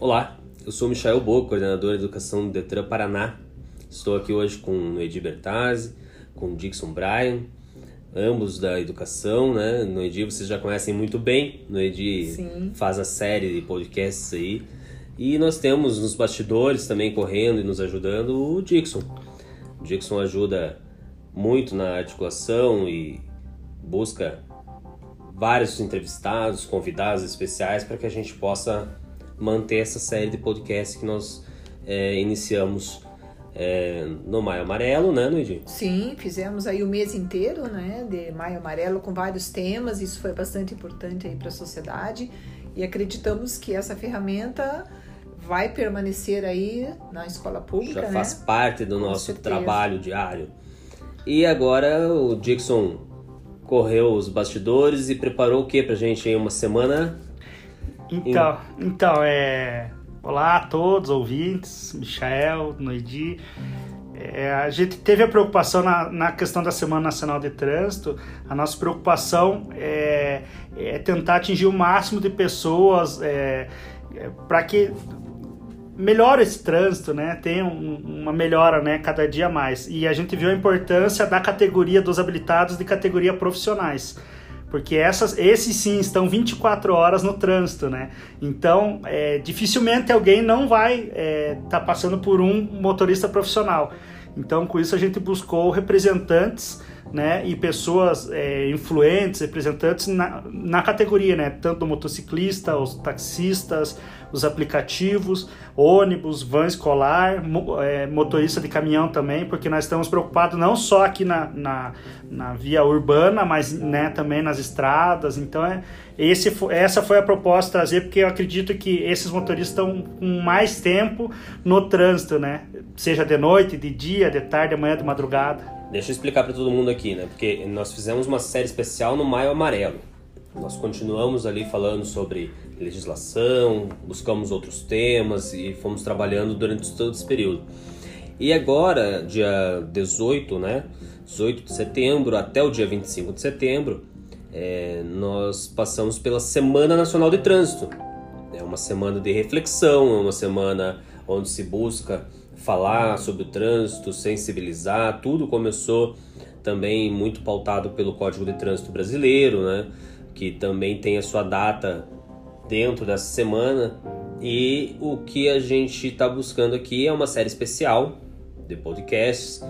Olá, eu sou Michael Bo, coordenador de Educação do Detran Paraná. Estou aqui hoje com o Edi Bertazzi, com o Dixon Bryan, ambos da educação, né? No Edi vocês já conhecem muito bem, no Edi Sim. faz a série de podcasts aí. E nós temos nos bastidores também correndo e nos ajudando o Dixon. O Dixon ajuda muito na articulação e busca vários entrevistados, convidados especiais para que a gente possa manter essa série de podcasts que nós é, iniciamos é, no Maio Amarelo, né, Luigi? Sim, fizemos aí o mês inteiro, né, de Maio Amarelo com vários temas. Isso foi bastante importante aí para a sociedade e acreditamos que essa ferramenta vai permanecer aí na escola pública, Já né? faz parte do Com nosso certeza. trabalho diário. E agora o Dixon correu os bastidores e preparou o que pra gente aí? Uma semana? Então, então é... Olá a todos, ouvintes, Michael, Noidi. É, a gente teve a preocupação na, na questão da Semana Nacional de Trânsito. A nossa preocupação é, é tentar atingir o máximo de pessoas é, para que melhore esse trânsito, né? Tenha um- uma melhora, né? Cada dia mais. E a gente viu a importância da categoria dos habilitados de categoria profissionais. Porque essas, esses sim estão 24 horas no trânsito, né? Então, é, dificilmente alguém não vai estar passando por um motorista profissional. Então, com isso, a gente buscou representantes né, e pessoas é, influentes, representantes na, na categoria, né? Tanto do motociclista, os taxistas, os aplicativos, ônibus, van escolar, é, motorista de caminhão também, porque nós estamos preocupados não só aqui na, na, na via urbana, mas né, também nas estradas. Então, é, esse, essa foi a proposta trazer, porque eu acredito que esses motoristas estão com mais tempo no trânsito, né? Seja de noite, de dia, de tarde, de manhã, de madrugada. Deixa eu explicar para todo mundo aqui, né? Porque nós fizemos uma série especial no Maio Amarelo. Nós continuamos ali falando sobre legislação, buscamos outros temas e fomos trabalhando durante todo esse período. E agora, dia 18, né? 18 de setembro até o dia 25 de setembro, é, nós passamos pela Semana Nacional de Trânsito. É uma semana de reflexão, é uma semana onde se busca falar sobre o trânsito, sensibilizar. Tudo começou também muito pautado pelo Código de Trânsito Brasileiro, né? Que também tem a sua data dentro dessa semana. E o que a gente está buscando aqui é uma série especial de podcasts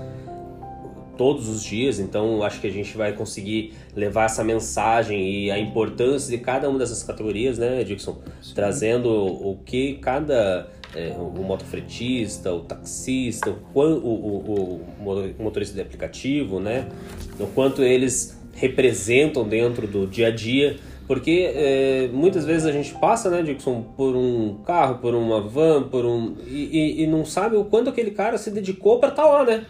todos os dias, então acho que a gente vai conseguir levar essa mensagem e a importância de cada uma dessas categorias, né, Dixon? Trazendo o que cada é, o motofretista, o taxista, o, o, o, o mo- motorista de aplicativo, né? O quanto eles representam dentro do dia a dia. Porque é, muitas vezes a gente passa, né, Dixon, por um carro, por uma van, por um. E, e- e não sabe o quanto aquele cara se dedicou para estar lá, né?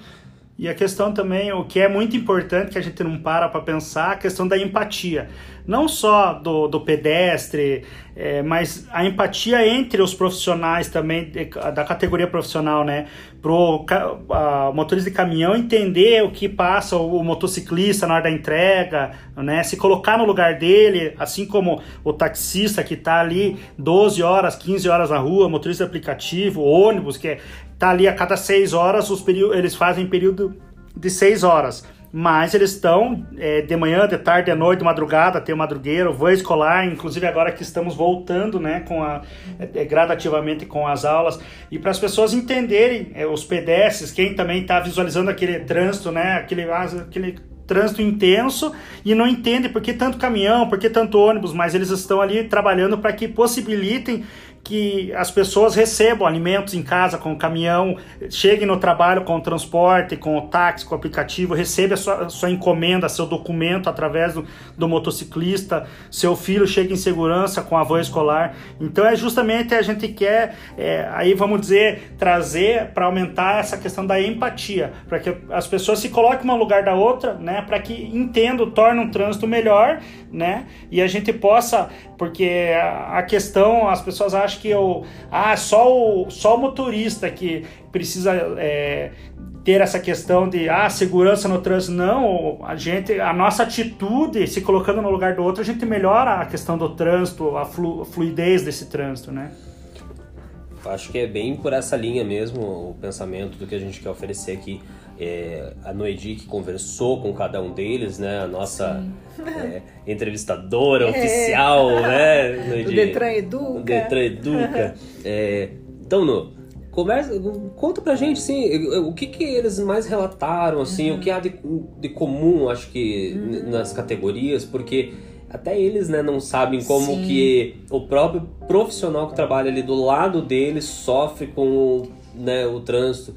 E a questão também, o que é muito importante, que a gente não para para pensar, a questão da empatia. Não só do, do pedestre, é, mas a empatia entre os profissionais também, da categoria profissional, né? Pro a, motorista de caminhão entender o que passa o, o motociclista na hora da entrega, né? Se colocar no lugar dele, assim como o taxista que está ali 12 horas, 15 horas na rua, motorista de aplicativo, ônibus, que é tá ali a cada seis horas, os eles fazem período de seis horas. Mas eles estão é, de manhã, de tarde, de noite, de madrugada, tem madrugueiro, van escolar, inclusive agora que estamos voltando, né, com a, é, gradativamente com as aulas, e para as pessoas entenderem, é, os pedestres, quem também está visualizando aquele trânsito, né, aquele, ah, aquele trânsito intenso e não entende por que tanto caminhão, por que tanto ônibus, mas eles estão ali trabalhando para que possibilitem que as pessoas recebam alimentos em casa com o caminhão, cheguem no trabalho com o transporte, com o táxi, com o aplicativo, receba a sua, a sua encomenda, seu documento através do, do motociclista, seu filho chega em segurança com a van escolar. Então é justamente a gente quer, é, aí vamos dizer, trazer para aumentar essa questão da empatia, para que as pessoas se coloquem uma lugar da outra, né, para que entendam, tornem um trânsito melhor, né, e a gente possa, porque a questão, as pessoas acham que eu, ah, só o, só o motorista que precisa é, ter essa questão de ah, segurança no trânsito. Não, a gente, a nossa atitude, se colocando no lugar do outro, a gente melhora a questão do trânsito, a, flu, a fluidez desse trânsito, né? acho que é bem por essa linha mesmo o pensamento do que a gente quer oferecer aqui. É, a Noedi que conversou com cada um deles, né? A nossa é, entrevistadora é. oficial, né? Noedi? O Detran Educa. O Detran Educa. É, então, no, conversa, conta pra gente, assim, o que que eles mais relataram, assim, uhum. o que há de, de comum, acho que, uhum. nas categorias, porque até eles né, não sabem como Sim. que o próprio profissional que trabalha ali do lado deles sofre com o, né, o trânsito.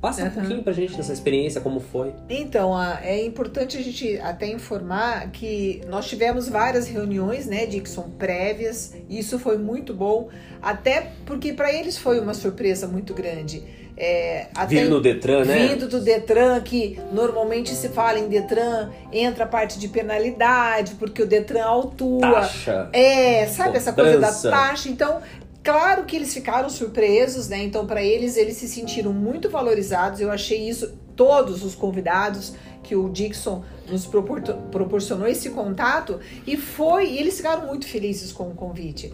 Passa uhum. um pouquinho pra gente dessa experiência, como foi. Então, é importante a gente até informar que nós tivemos várias reuniões, né, Dixon, prévias, e isso foi muito bom, até porque para eles foi uma surpresa muito grande. É, vindo do Detran, né? Vindo do Detran, que normalmente se fala em Detran, entra a parte de penalidade, porque o Detran autua. Taxa. É, sabe essa coisa da taxa? Então, Claro que eles ficaram surpresos, né? Então, para eles, eles se sentiram muito valorizados. Eu achei isso, todos os convidados que o Dixon nos proporcionou esse contato e foi, e eles ficaram muito felizes com o convite.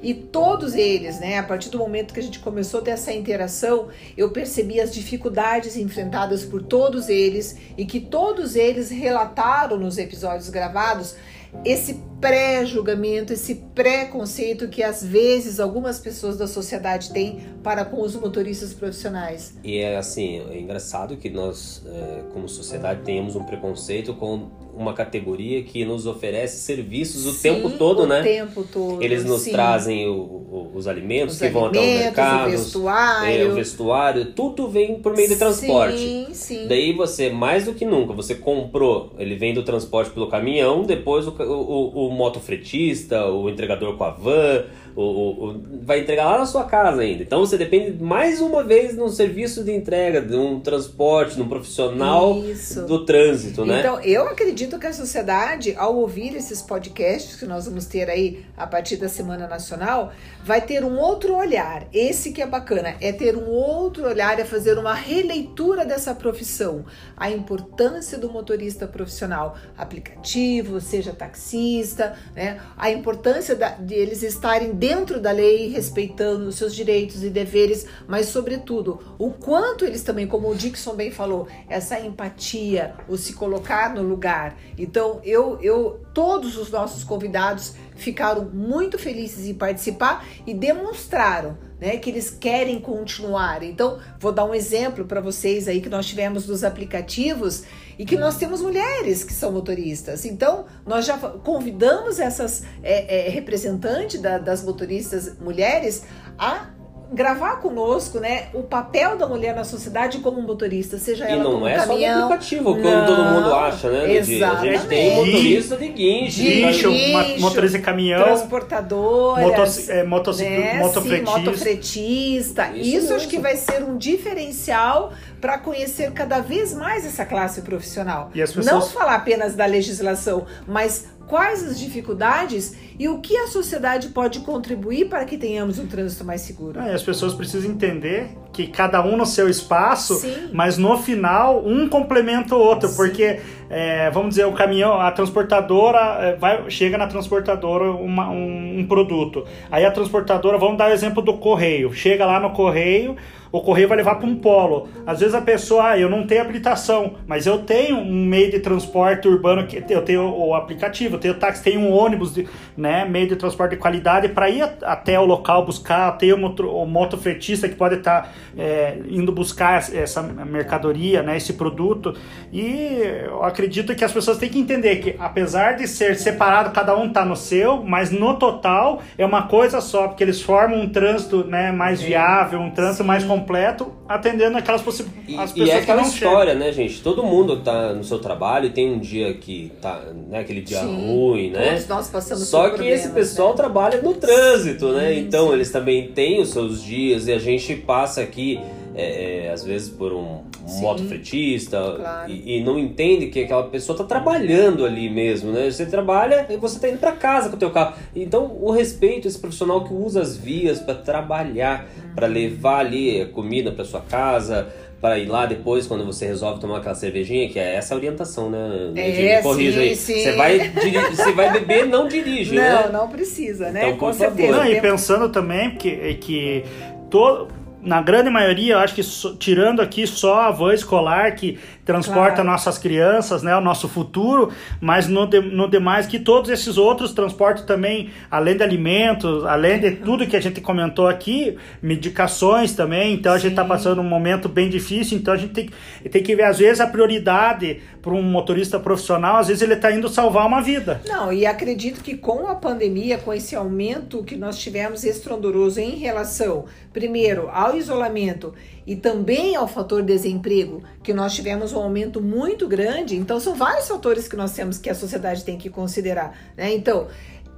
E todos eles, né, a partir do momento que a gente começou a ter essa interação, eu percebi as dificuldades enfrentadas por todos eles e que todos eles relataram nos episódios gravados esse pré-julgamento, esse pré-conceito que às vezes algumas pessoas da sociedade têm para com os motoristas profissionais. E é assim, é engraçado que nós, é, como sociedade, tenhamos um preconceito com uma categoria que nos oferece serviços o sim, tempo todo, o né? O tempo todo. Eles nos sim. trazem o, o, os alimentos os que alimentos, vão até o mercado, o vestuário. É, o vestuário, tudo vem por meio de transporte. Sim, sim. Daí você, mais do que nunca, você comprou, ele vem do transporte pelo caminhão, depois o, o, o motofretista, o entregador com a van, o, o, vai entregar lá na sua casa ainda. Então você depende mais uma vez num serviço de entrega, de um transporte, de um profissional Isso. do trânsito, né? Então eu acredito que a sociedade, ao ouvir esses podcasts que nós vamos ter aí a partir da Semana Nacional, vai ter um outro olhar. Esse que é bacana, é ter um outro olhar, é fazer uma releitura dessa profissão, a importância do motorista profissional, aplicativo, seja taxista, né? A importância da, de eles estarem dentro dentro da lei, respeitando os seus direitos e deveres, mas sobretudo o quanto eles também, como o Dixon bem falou, essa empatia, o se colocar no lugar. Então, eu, eu, todos os nossos convidados ficaram muito felizes em participar e demonstraram né, que eles querem continuar. Então, vou dar um exemplo para vocês aí que nós tivemos dos aplicativos e que nós temos mulheres que são motoristas. Então, nós já convidamos essas é, é, representantes da, das motoristas mulheres a gravar conosco, né, o papel da mulher na sociedade como motorista, seja e ela como não é caminhão. só no aplicativo, como não, todo mundo acha, né? Exatamente. A gente tem motorista de guincho, guincho, guincho motorista de caminhão, transportadora, motos, é, motos, né? motofretista. Sim, motofretista. Isso, Isso acho que vai ser um diferencial para conhecer cada vez mais essa classe profissional. Pessoas... Não falar apenas da legislação, mas quais as dificuldades e o que a sociedade pode contribuir para que tenhamos um trânsito mais seguro. É, as pessoas precisam entender que cada um no seu espaço, Sim. mas no final um complementa o outro, Sim. porque é, vamos dizer o caminhão, a transportadora é, vai, chega na transportadora uma, um, um produto, aí a transportadora, vamos dar o exemplo do correio, chega lá no correio o correio vai levar para um polo. Às vezes a pessoa, ah, eu não tenho habilitação, mas eu tenho um meio de transporte urbano que eu tenho o aplicativo, eu tenho táxi, tenho um ônibus, de, né, meio de transporte de qualidade para ir até o local buscar, ter o, moto, o motofretista que pode estar tá, é, indo buscar essa mercadoria, né, esse produto. E eu acredito que as pessoas têm que entender que apesar de ser separado, cada um tá no seu, mas no total é uma coisa só, porque eles formam um trânsito, né, mais viável, um trânsito Sim. mais completo, atendendo aquelas possibilidades. E, e é aquela história, chegam. né, gente? Todo mundo tá no seu trabalho e tem um dia que tá, né, aquele dia Sim, ruim, né? Todos nós passamos Só que esse pessoal né? trabalha no trânsito, né? Sim, então sim. eles também têm os seus dias e a gente passa aqui é, é, às vezes por um, um Sim, motofretista claro. e, e, não entende que aquela pessoa está trabalhando ali mesmo, né? Você trabalha e você está indo para casa com o teu carro. Então, o respeito esse profissional que usa as vias para trabalhar, Uhum. para levar ali comida para sua casa, para ir lá depois quando você resolve tomar aquela cervejinha, que é essa a orientação, né? É, Me corrija sim, aí. sim. Você vai, diri- você vai beber, não dirige, Não, né? não precisa, né? Então, Com certeza. Não, e pensando também que, que todo na grande maioria, eu acho que so, tirando aqui só a van escolar que transporta claro. nossas crianças, né, o nosso futuro, mas no, de, no demais que todos esses outros transportam também, além de alimentos, além de tudo que a gente comentou aqui, medicações também, então a Sim. gente está passando um momento bem difícil, então a gente tem, tem que ver, às vezes, a prioridade para um motorista profissional, às vezes ele está indo salvar uma vida. Não, e acredito que com a pandemia, com esse aumento que nós tivemos estrondoso em relação, primeiro, ao isolamento e também ao fator desemprego, que nós tivemos um aumento muito grande. Então, são vários fatores que nós temos que a sociedade tem que considerar. Né? Então,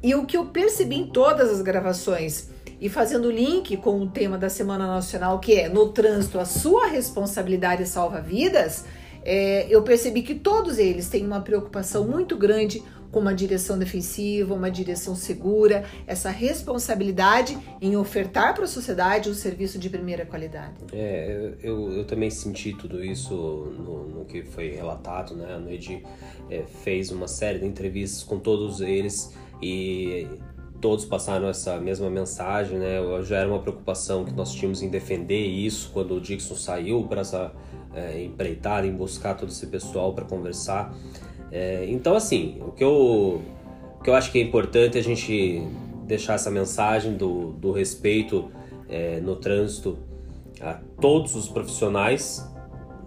e o que eu percebi em todas as gravações, e fazendo link com o tema da Semana Nacional, que é no trânsito, a sua responsabilidade salva vidas, é, eu percebi que todos eles têm uma preocupação muito grande com uma direção defensiva, uma direção segura, essa responsabilidade em ofertar para a sociedade um serviço de primeira qualidade. É, eu, eu também senti tudo isso no, no que foi relatado, né? A Noide é, fez uma série de entrevistas com todos eles e todos passaram essa mesma mensagem, né? Já era uma preocupação que nós tínhamos em defender isso quando o Dixon saiu para essa é, empreitada, em buscar todo esse pessoal para conversar. É, então, assim, o que, eu, o que eu acho que é importante é a gente deixar essa mensagem do, do respeito é, no trânsito a todos os profissionais.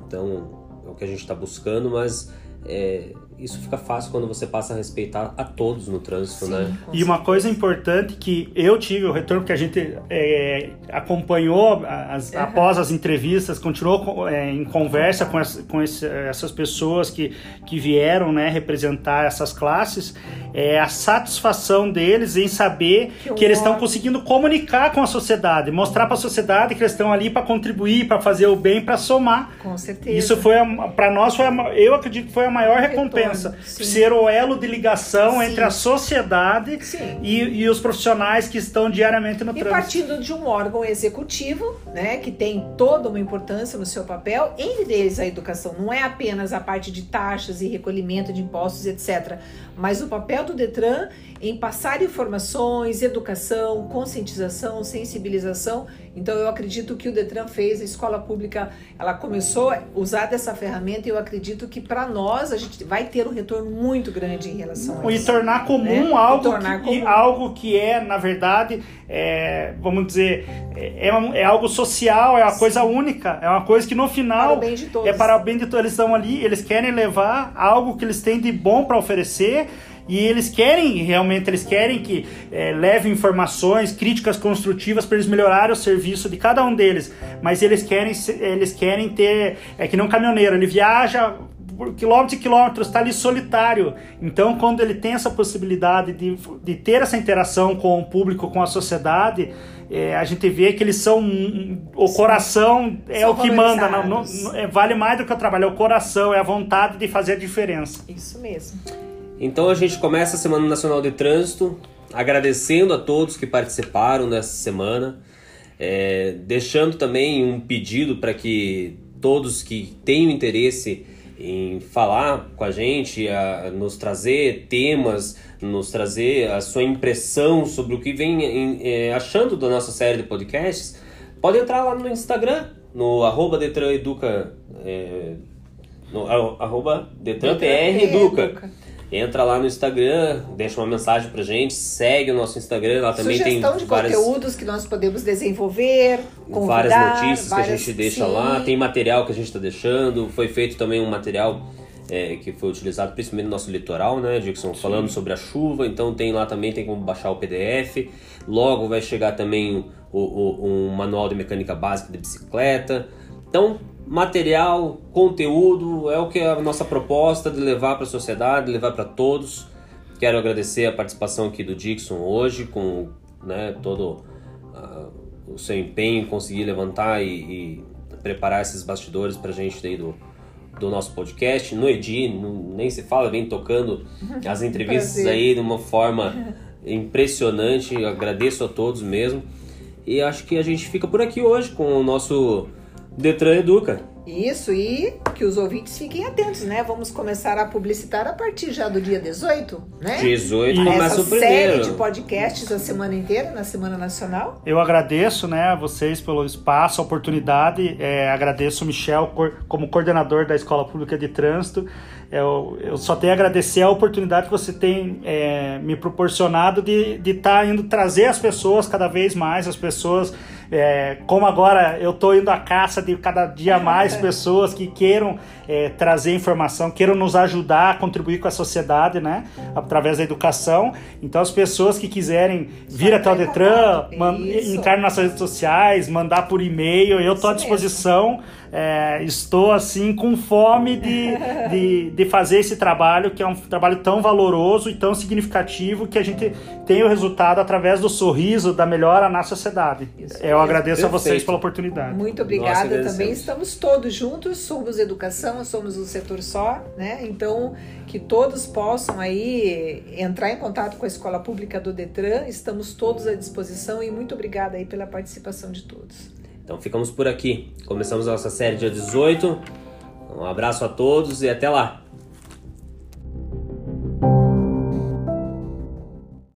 Então, é o que a gente está buscando, mas é, isso fica fácil quando você passa a respeitar a todos no trânsito, Sim, né? E uma coisa importante que eu tive o retorno que a gente é, acompanhou as, uhum. após as entrevistas, continuou é, em conversa com, as, com esse, essas pessoas que, que vieram né, representar essas classes, é a satisfação deles em saber que, que eles estão conseguindo comunicar com a sociedade, mostrar para a sociedade que eles estão ali para contribuir, para fazer o bem, para somar. Com certeza. Isso foi para nós foi a, eu acredito que foi a maior recompensa Sim. Ser o elo de ligação Sim. entre a sociedade e, e, os profissionais que estão diariamente no e trânsito. E partindo de um órgão executivo, né, que tem toda uma importância no seu papel, entre eles a educação. Não é apenas a parte de taxas e recolhimento de impostos, etc. Mas o papel do Detran em passar informações, educação, conscientização, sensibilização. Então eu acredito que o Detran fez, a escola pública, ela começou a usar dessa ferramenta e eu acredito que para nós a gente vai ter um retorno muito grande em relação a isso. E tornar comum né? algo, tornar que, comum. algo que é, na verdade, é, vamos dizer, é, é, é algo social, é uma Sim. coisa única, é uma coisa que no final é para o bem de todos. Eles estão ali, eles querem levar algo que eles têm de bom para oferecer e eles querem, realmente, eles querem que é, leve informações, críticas construtivas para eles melhorarem o serviço de cada um deles. Mas eles querem, eles querem ter, é que não um caminhoneiro, ele viaja por quilômetros e quilômetros, está ali solitário. Então, quando ele tem essa possibilidade de, de ter essa interação com o público, com a sociedade, é, a gente vê que eles são. O coração é são o que manda. Não, não, é, vale mais do que o trabalho, é o coração, é a vontade de fazer a diferença. Isso mesmo. Então a gente começa a Semana Nacional de Trânsito agradecendo a todos que participaram nessa semana, é, deixando também um pedido para que todos que tenham interesse em falar com a gente, a, nos trazer temas, nos trazer a sua impressão sobre o que vem em, é, achando da nossa série de podcasts, pode entrar lá no Instagram, no arroba Detran Educa, é, no arroba Detran PR Educa. Entra lá no Instagram, deixa uma mensagem pra gente, segue o nosso Instagram, lá também Sugestão tem de várias, conteúdos que nós podemos desenvolver, convidar, várias notícias várias, que a gente deixa sim. lá, tem material que a gente está deixando, foi feito também um material é, que foi utilizado principalmente no nosso litoral, né, Dixon, falando sobre a chuva, então tem lá também, tem como baixar o PDF, logo vai chegar também o, o, um manual de mecânica básica de bicicleta, então material, conteúdo, é o que é a nossa proposta de levar para a sociedade, levar para todos. Quero agradecer a participação aqui do Dixon hoje, com né, todo uh, o seu empenho em conseguir levantar e, e preparar esses bastidores para a gente daí do, do nosso podcast. No Edi, nem se fala, vem tocando as entrevistas aí de uma forma impressionante. Eu agradeço a todos mesmo. E acho que a gente fica por aqui hoje com o nosso Detran Educa. Isso, e que os ouvintes fiquem atentos, né? Vamos começar a publicitar a partir já do dia 18, né? 18 E começa Essa o primeiro. série de podcasts a semana inteira, na Semana Nacional. Eu agradeço né, a vocês pelo espaço, a oportunidade. É, agradeço o Michel como coordenador da Escola Pública de Trânsito. Eu, eu só tenho a agradecer a oportunidade que você tem é, me proporcionado de estar indo trazer as pessoas cada vez mais, as pessoas. É, como agora eu estou indo à caça de cada dia mais pessoas que queiram é, trazer informação, queiram nos ajudar a contribuir com a sociedade, né? Através da educação. Então, as pessoas que quiserem vir até o Detran, man- Isso. entrar nas redes sociais, mandar por e-mail, eu estou à disposição. É, estou assim com fome de, de, de fazer esse trabalho, que é um trabalho tão valoroso e tão significativo que a gente tem o resultado através do sorriso da melhora na sociedade. Isso eu agradeço a vocês Perfeito. pela oportunidade. Muito obrigada agradecemos. também. Estamos todos juntos, somos educação, somos um setor só, né? Então, que todos possam aí entrar em contato com a Escola Pública do Detran. Estamos todos à disposição e muito obrigada aí pela participação de todos. Então ficamos por aqui. Começamos a nossa série dia 18. Um abraço a todos e até lá.